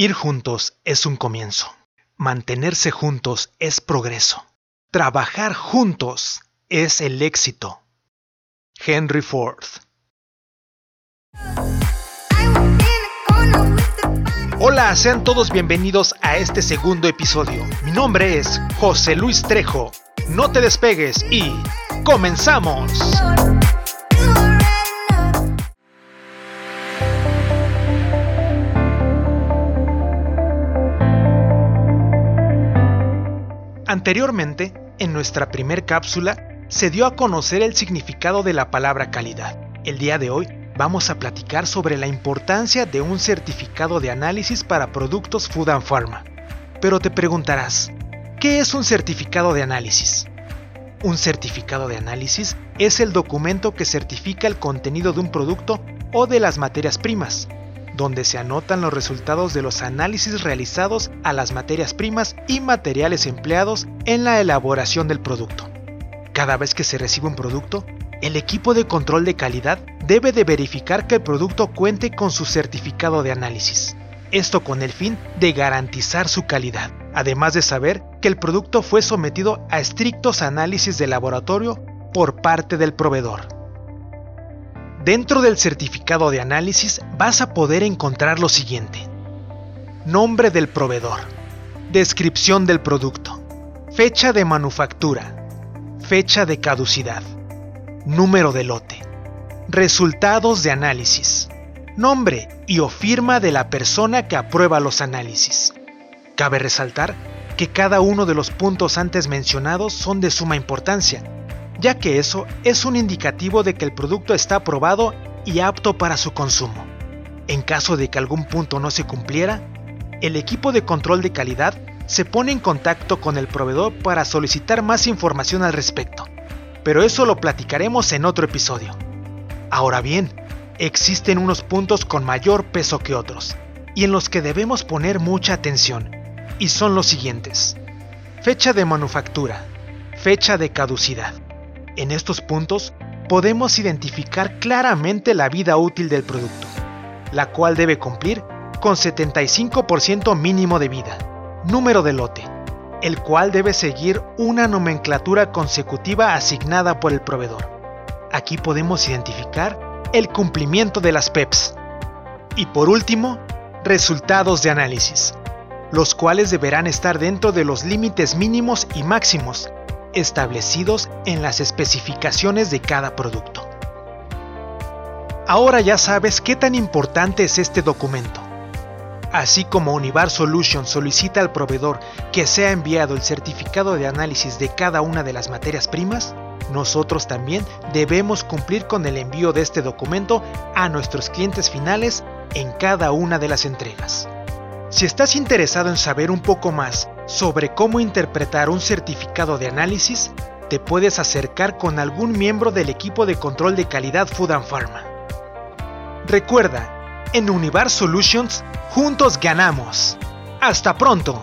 Ir juntos es un comienzo. Mantenerse juntos es progreso. Trabajar juntos es el éxito. Henry Ford. Hola, sean todos bienvenidos a este segundo episodio. Mi nombre es José Luis Trejo. No te despegues y comenzamos. Anteriormente, en nuestra primer cápsula, se dio a conocer el significado de la palabra calidad. El día de hoy vamos a platicar sobre la importancia de un certificado de análisis para productos Food and Pharma. Pero te preguntarás, ¿qué es un certificado de análisis? Un certificado de análisis es el documento que certifica el contenido de un producto o de las materias primas, donde se anotan los resultados de los análisis realizados a las materias primas y materiales empleados en la elaboración del producto. Cada vez que se recibe un producto, el equipo de control de calidad debe de verificar que el producto cuente con su certificado de análisis. Esto con el fin de garantizar su calidad, además de saber que el producto fue sometido a estrictos análisis de laboratorio por parte del proveedor. Dentro del certificado de análisis vas a poder encontrar lo siguiente. Nombre del proveedor. Descripción del producto. Fecha de manufactura. Fecha de caducidad. Número de lote. Resultados de análisis. Nombre y o firma de la persona que aprueba los análisis. Cabe resaltar que cada uno de los puntos antes mencionados son de suma importancia ya que eso es un indicativo de que el producto está aprobado y apto para su consumo. En caso de que algún punto no se cumpliera, el equipo de control de calidad se pone en contacto con el proveedor para solicitar más información al respecto, pero eso lo platicaremos en otro episodio. Ahora bien, existen unos puntos con mayor peso que otros, y en los que debemos poner mucha atención, y son los siguientes. Fecha de manufactura, fecha de caducidad, en estos puntos podemos identificar claramente la vida útil del producto, la cual debe cumplir con 75% mínimo de vida. Número de lote, el cual debe seguir una nomenclatura consecutiva asignada por el proveedor. Aquí podemos identificar el cumplimiento de las PEPs. Y por último, resultados de análisis, los cuales deberán estar dentro de los límites mínimos y máximos establecidos en las especificaciones de cada producto. Ahora ya sabes qué tan importante es este documento. Así como Univar Solutions solicita al proveedor que sea enviado el certificado de análisis de cada una de las materias primas, nosotros también debemos cumplir con el envío de este documento a nuestros clientes finales en cada una de las entregas. Si estás interesado en saber un poco más sobre cómo interpretar un certificado de análisis, te puedes acercar con algún miembro del equipo de control de calidad Food and Pharma. Recuerda, en Univar Solutions, juntos ganamos. ¡Hasta pronto!